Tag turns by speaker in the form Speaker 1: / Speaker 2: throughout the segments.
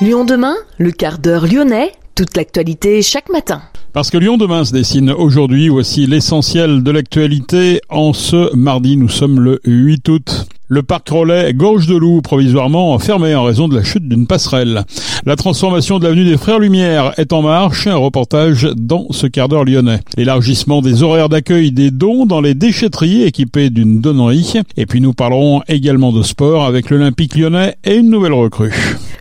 Speaker 1: demain, le quart d'heure lyonnais, toute l'actualité chaque matin.
Speaker 2: Parce que Lyon demain se dessine aujourd'hui, voici l'essentiel de l'actualité. En ce mardi, nous sommes le 8 août. Le parc relais Gorge de Loup, provisoirement fermé en raison de la chute d'une passerelle. La transformation de l'avenue des Frères Lumière est en marche. Un reportage dans ce quart d'heure lyonnais. L'élargissement des horaires d'accueil des dons dans les déchetteries équipées d'une donnerie. Et puis nous parlerons également de sport avec l'Olympique lyonnais et une nouvelle recrue.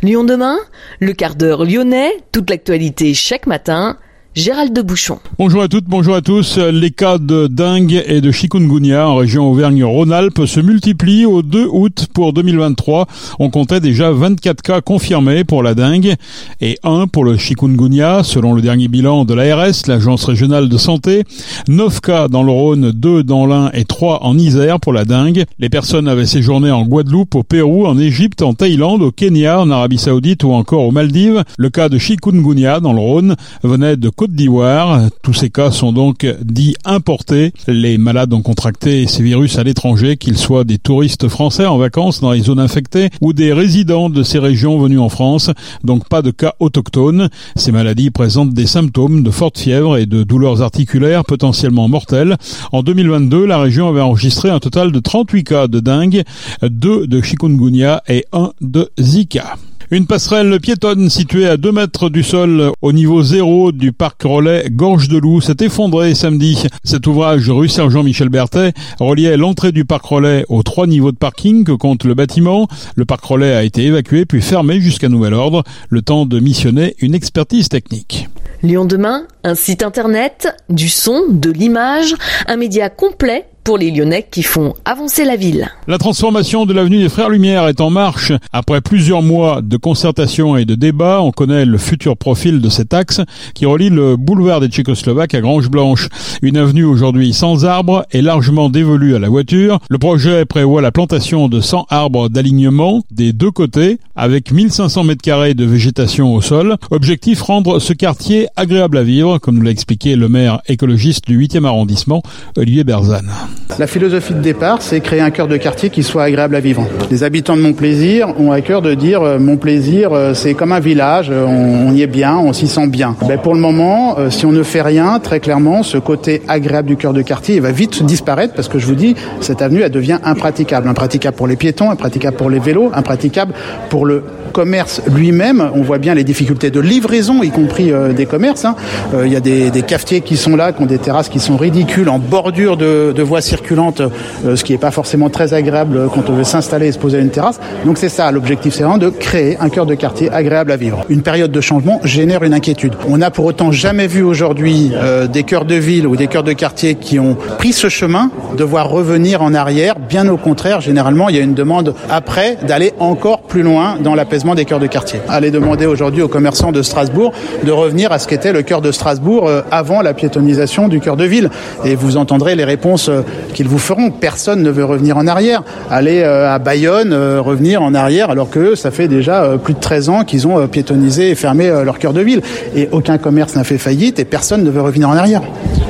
Speaker 1: Lyon demain, le quart d'heure lyonnais, toute l'actualité chaque matin Gérald de Bouchon.
Speaker 2: Bonjour à toutes, bonjour à tous. Les cas de dengue et de chikungunya en région Auvergne-Rhône-Alpes se multiplient au 2 août pour 2023. On comptait déjà 24 cas confirmés pour la dengue et 1 pour le chikungunya selon le dernier bilan de l'ARS, l'agence régionale de santé. 9 cas dans le Rhône, 2 dans l'Ain et 3 en Isère pour la dengue. Les personnes avaient séjourné en Guadeloupe, au Pérou, en Égypte, en Thaïlande, au Kenya, en Arabie Saoudite ou encore aux Maldives. Le cas de chikungunya dans le Rhône venait de Côte d'Ivoire. Tous ces cas sont donc dits importés. Les malades ont contracté ces virus à l'étranger, qu'ils soient des touristes français en vacances dans les zones infectées ou des résidents de ces régions venus en France. Donc pas de cas autochtones. Ces maladies présentent des symptômes de forte fièvre et de douleurs articulaires potentiellement mortelles. En 2022, la région avait enregistré un total de 38 cas de dengue, 2 de chikungunya et 1 de Zika. Une passerelle piétonne située à 2 mètres du sol au niveau zéro du parc relais Gorge de Loup s'est effondrée samedi. Cet ouvrage rue Sergent-Michel Berthet reliait l'entrée du parc relais aux trois niveaux de parking que compte le bâtiment. Le parc relais a été évacué puis fermé jusqu'à nouvel ordre, le temps de missionner une expertise technique.
Speaker 1: Lyon demain, un site internet, du son, de l'image, un média complet pour les Lyonnais qui font avancer la ville.
Speaker 2: La transformation de l'avenue des Frères Lumière est en marche. Après plusieurs mois de concertation et de débats, on connaît le futur profil de cet axe qui relie le boulevard des Tchécoslovaques à Grange Blanche. Une avenue aujourd'hui sans arbres et largement dévolue à la voiture. Le projet prévoit la plantation de 100 arbres d'alignement des deux côtés avec 1500 mètres carrés de végétation au sol. Objectif rendre ce quartier agréable à vivre, comme nous l'a expliqué le maire écologiste du 8e arrondissement, Olivier Berzane.
Speaker 3: La philosophie de départ, c'est créer un cœur de quartier qui soit agréable à vivre. Les habitants de Montplaisir ont à cœur de dire euh, Montplaisir, euh, c'est comme un village, euh, on, y est bien, on s'y sent bien. Ben, pour le moment, si on ne fait rien, très clairement, ce côté agréable du cœur de quartier va vite disparaître parce que je vous dis, cette avenue, elle devient impraticable. Impraticable pour les piétons, impraticable pour les vélos, impraticable pour le commerce lui-même. On voit bien les difficultés de livraison, y compris des commerces. Hein. Il y a des, cafetiers qui sont là, qui ont des terrasses qui sont ridicules, en bordure de, de voies circulante, euh, ce qui n'est pas forcément très agréable quand on veut s'installer et se poser à une terrasse. Donc c'est ça l'objectif, c'est vraiment de créer un cœur de quartier agréable à vivre. Une période de changement génère une inquiétude. On n'a pour autant jamais vu aujourd'hui euh, des cœurs de ville ou des cœurs de quartier qui ont pris ce chemin devoir revenir en arrière. Bien au contraire, généralement, il y a une demande après d'aller encore plus loin dans l'apaisement des cœurs de quartier. Allez demander aujourd'hui aux commerçants de Strasbourg de revenir à ce qu'était le cœur de Strasbourg euh, avant la piétonisation du cœur de ville. Et vous entendrez les réponses qu'ils vous feront. Personne ne veut revenir en arrière. Aller euh, à Bayonne, euh, revenir en arrière, alors que ça fait déjà euh, plus de 13 ans qu'ils ont piétonnisé et fermé leur cœur de ville. Et aucun commerce n'a fait faillite et personne ne veut revenir en arrière.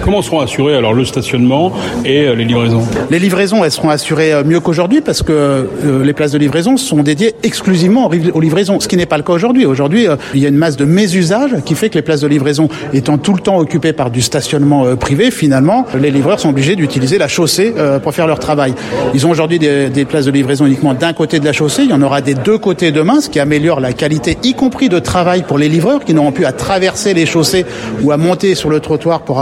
Speaker 2: Comment seront assurés alors le stationnement et les livraisons?
Speaker 3: Les livraisons, elles seront assurées mieux qu'aujourd'hui parce que les places de livraison sont dédiées exclusivement aux livraisons, ce qui n'est pas le cas aujourd'hui. Aujourd'hui, il y a une masse de mésusage qui fait que les places de livraison étant tout le temps occupées par du stationnement privé, finalement, les livreurs sont obligés d'utiliser la chaussée euh, pour faire leur travail. Ils ont aujourd'hui des, des, places de livraison uniquement d'un côté de la chaussée. Il y en aura des deux côtés demain, ce qui améliore la qualité, y compris de travail pour les livreurs qui n'auront plus à traverser les chaussées ou à monter sur le trottoir pour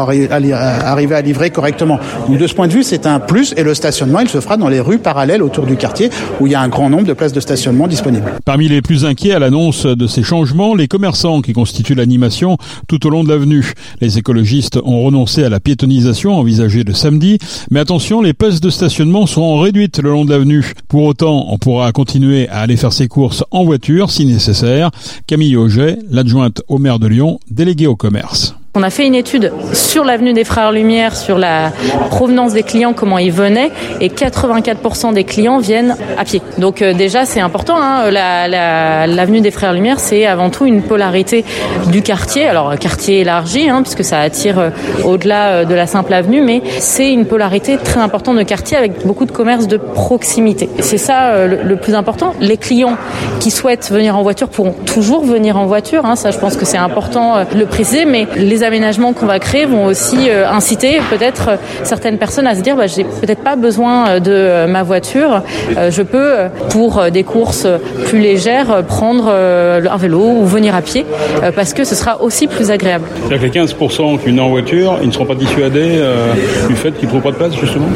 Speaker 3: arriver à livrer correctement. De ce point de vue, c'est un plus et le stationnement, il se fera dans les rues parallèles autour du quartier où il y a un grand nombre de places de stationnement disponibles.
Speaker 2: Parmi les plus inquiets à l'annonce de ces changements, les commerçants qui constituent l'animation tout au long de l'avenue. Les écologistes ont renoncé à la piétonisation envisagée le samedi, mais attention, les places de stationnement seront réduites le long de l'avenue. Pour autant, on pourra continuer à aller faire ses courses en voiture si nécessaire. Camille Auget, l'adjointe au maire de Lyon, déléguée au commerce.
Speaker 4: On a fait une étude sur l'avenue des Frères Lumière, sur la provenance des clients, comment ils venaient, et 84% des clients viennent à pied. Donc euh, déjà, c'est important. Hein, l'avenue des Frères Lumière, c'est avant tout une polarité du quartier. Alors quartier élargi, hein, puisque ça attire euh, au-delà euh, de la simple avenue, mais c'est une polarité très importante de quartier avec beaucoup de commerces de proximité. C'est ça le, plus important. Les clients qui souhaitent venir en voiture pourront toujours venir en voiture. Hein, ça, je pense que c'est important de le préciser, mais les aménagements qu'on va créer vont aussi euh, inciter peut-être euh, certaines personnes à se dire bah, j'ai peut-être pas besoin euh, de ma voiture, je peux pour des courses plus légères prendre un vélo ou venir à pied parce que ce sera aussi plus agréable.
Speaker 2: C'est-à-dire que les 15% qui viennent en voiture, ils ne seront pas dissuadés du fait qu'ils ne trouvent pas de place justement?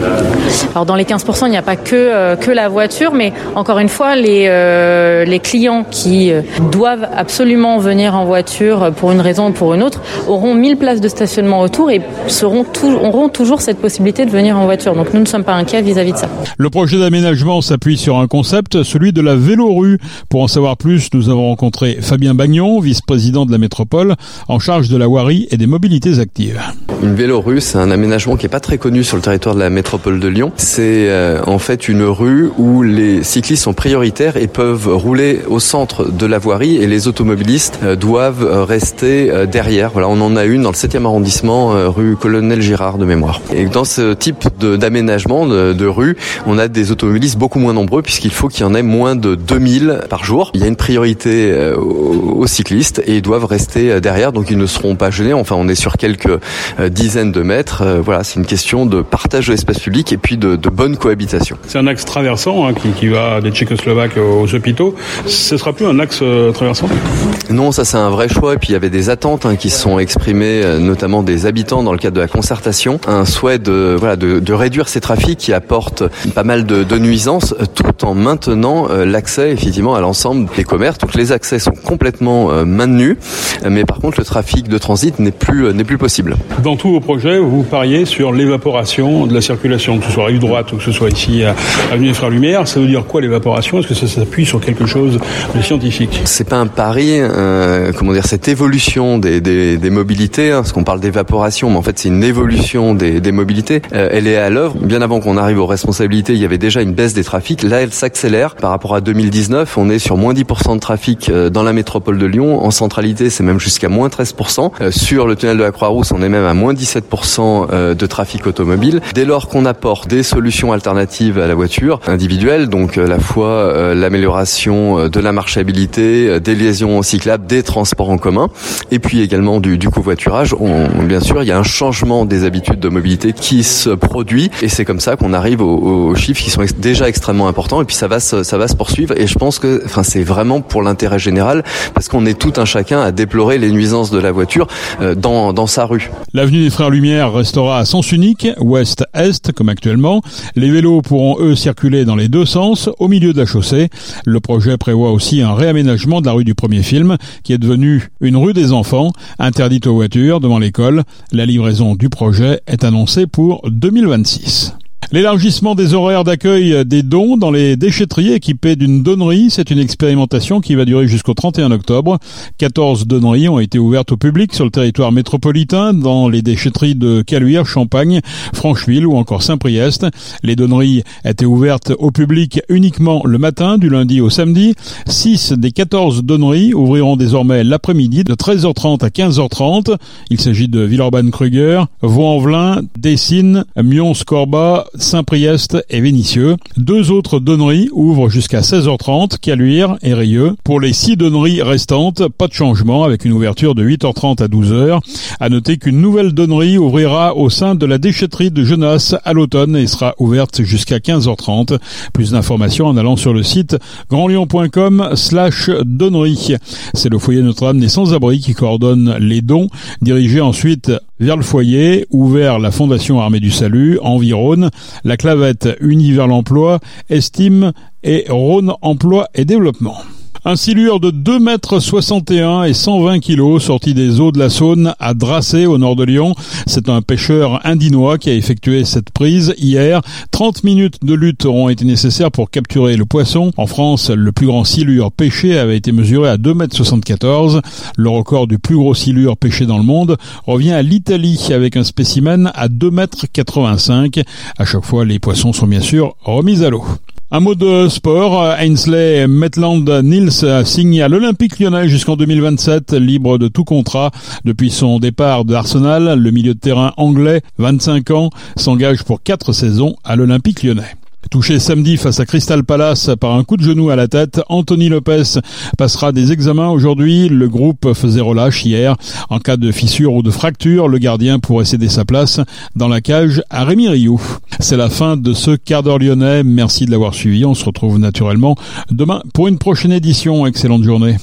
Speaker 4: Alors dans les 15%, il n'y a pas que, que la voiture, mais encore une fois, les, les clients qui doivent absolument venir en voiture pour une raison ou pour une autre auront 1000 places de stationnement autour et seront auront toujours cette possibilité de venir en voiture. Donc nous ne sommes pas inquiets vis-à-vis de ça.
Speaker 2: Le projet d'aménagement s'appuie sur un concept, celui de la vélorue. Pour en savoir plus, nous avons rencontré Fabien Bagnon, vice-président de la métropole, en charge de la voirie et des mobilités actives.
Speaker 5: Une vélorue, c'est un aménagement qui est pas très connu sur le territoire de la métropole de Lyon. C'est euh, en fait une rue où les cyclistes sont prioritaires et peuvent rouler au centre de la voirie et les automobilistes euh, doivent euh, rester derrière. Voilà, on en a une dans le 7e arrondissement, rue Colonel Girard de mémoire. Et dans ce type d'aménagement de, de, rue, on a des automobilistes beaucoup moins nombreux puisqu'il faut qu'il y en ait moins de 2000 par jour. Il y a une priorité aux, cyclistes et ils doivent rester derrière, donc ils ne seront pas gênés. Enfin, on est sur quelques dizaines de mètres. Euh, voilà, c'est une question de partage de l'espace public et puis de, de bonne cohabitation.
Speaker 2: C'est un axe traversant hein, qui, qui, va des Tchécoslovaques aux hôpitaux. Ce sera plus un axe euh, traversant?
Speaker 5: Non, ça c'est un vrai choix. Et puis il y avait des attentes hein, qui sont exprimées, euh, notamment des habitants dans le cadre de la concertation. Un souhait de, voilà, de, de réduire ces trafics qui apportent pas mal de, de nuisances, tout en maintenant l'accès effectivement à l'ensemble des commerces. Donc les accès sont complètement maintenus, mais par contre le trafic de transit n'est plus n'est plus possible.
Speaker 2: Dans tous vos projets, vous pariez sur l'évaporation de la circulation, que ce soit rive droite ou que ce soit ici à Avenue des Frères Lumière. Ça veut dire quoi l'évaporation? Est-ce que ça s'appuie sur quelque chose de scientifique?
Speaker 5: C'est pas un pari, euh, comment dire, cette évolution des, des, des mobilités, hein, parce qu'on parle d'évaporation, mais en fait c'est une évolution des, des mobilités. Euh, elle est à l'œuvre. Bien avant qu'on arrive aux responsabilités, il y avait déjà une baisse des trafics. Là, elle s'accélère. Par rapport à 2019, on est sur moins 10% de trafic euh, dans la métropole de Lyon. En centralité, c'est même jusqu'à moins 13%. Euh, sur le tunnel de la Croix-Rousse, on est même à moins 17% euh, de trafic automobile. Dès lors qu'on apporte des solutions alternatives à la voiture individuelle, donc euh, la fois l'amélioration de la marchabilité, des liaisons cyclables, des transports en commun, et puis également du, du on, bien sûr, il y a un changement des habitudes de mobilité qui se produit, et c'est comme ça qu'on arrive aux, aux, chiffres qui sont déjà extrêmement importants, et puis ça va se, ça va se poursuivre, et je pense que enfin, c'est vraiment pour l'intérêt général, parce qu'on est tout un chacun à déplorer les nuisances de la voiture dans, dans sa rue.
Speaker 2: L'avenue des Frères Lumière restera à sens unique, ouest-est comme actuellement. Les vélos pourront eux circuler dans les deux sens, au milieu de la chaussée. Le projet prévoit aussi un réaménagement de la rue du premier film, qui est devenue une rue des enfants, interdite aux devant l'école. La livraison du projet est annoncée pour 2026. L'élargissement des horaires d'accueil des dons dans les déchetteries équipées d'une donnerie, c'est une expérimentation qui va durer jusqu'au 31 octobre. 14 donneries ont été ouvertes au public sur le territoire métropolitain dans les déchetteries de Caluire, Champagne, Francheville ou encore Saint-Priest. Les donneries étaient ouvertes au public uniquement le matin, du lundi au samedi. 6 des 14 donneries ouvriront désormais l'après-midi de 13h30 à 15h30. Il s'agit de Villeurbanne-Kruger, Vaux-en-Velin, Dessines, Mions-Corba, Saint-Priest et Vénissieux. Deux autres donneries ouvrent jusqu'à 16h30, Caluire et Rieux. Pour les six donneries restantes, pas de changement avec une ouverture de 8h30 à 12h. À noter qu'une nouvelle donnerie ouvrira au sein de la déchetterie de Genasse à l'automne et sera ouverte jusqu'à 15h30. Plus d'informations en allant sur le site grandlyon.com slash donnerie. C'est le foyer Notre-Dame des Sans-Abri qui coordonne les dons, dirigé ensuite vers le foyer ou vers la Fondation Armée du Salut, environ la clavette Unie vers l'emploi, Estime et Rhône Emploi et Développement. Un silure de 2 mètres 61 et 120 kilos sorti des eaux de la Saône à Dracé au nord de Lyon. C'est un pêcheur indinois qui a effectué cette prise hier. 30 minutes de lutte auront été nécessaires pour capturer le poisson. En France, le plus grand silure pêché avait été mesuré à 2 mètres 74. Le record du plus gros silure pêché dans le monde revient à l'Italie avec un spécimen à 2 mètres 85. À chaque fois, les poissons sont bien sûr remis à l'eau. Un mot de sport, Ainsley Maitland Niels signe à l'Olympique lyonnais jusqu'en 2027, libre de tout contrat. Depuis son départ de Arsenal, le milieu de terrain anglais, 25 ans, s'engage pour 4 saisons à l'Olympique lyonnais. Touché samedi face à Crystal Palace par un coup de genou à la tête, Anthony Lopez passera des examens aujourd'hui. Le groupe faisait relâche hier. En cas de fissure ou de fracture, le gardien pourrait céder sa place dans la cage à Rémi Rioux. C'est la fin de ce quart d'heure lyonnais. Merci de l'avoir suivi. On se retrouve naturellement demain pour une prochaine édition. Excellente journée.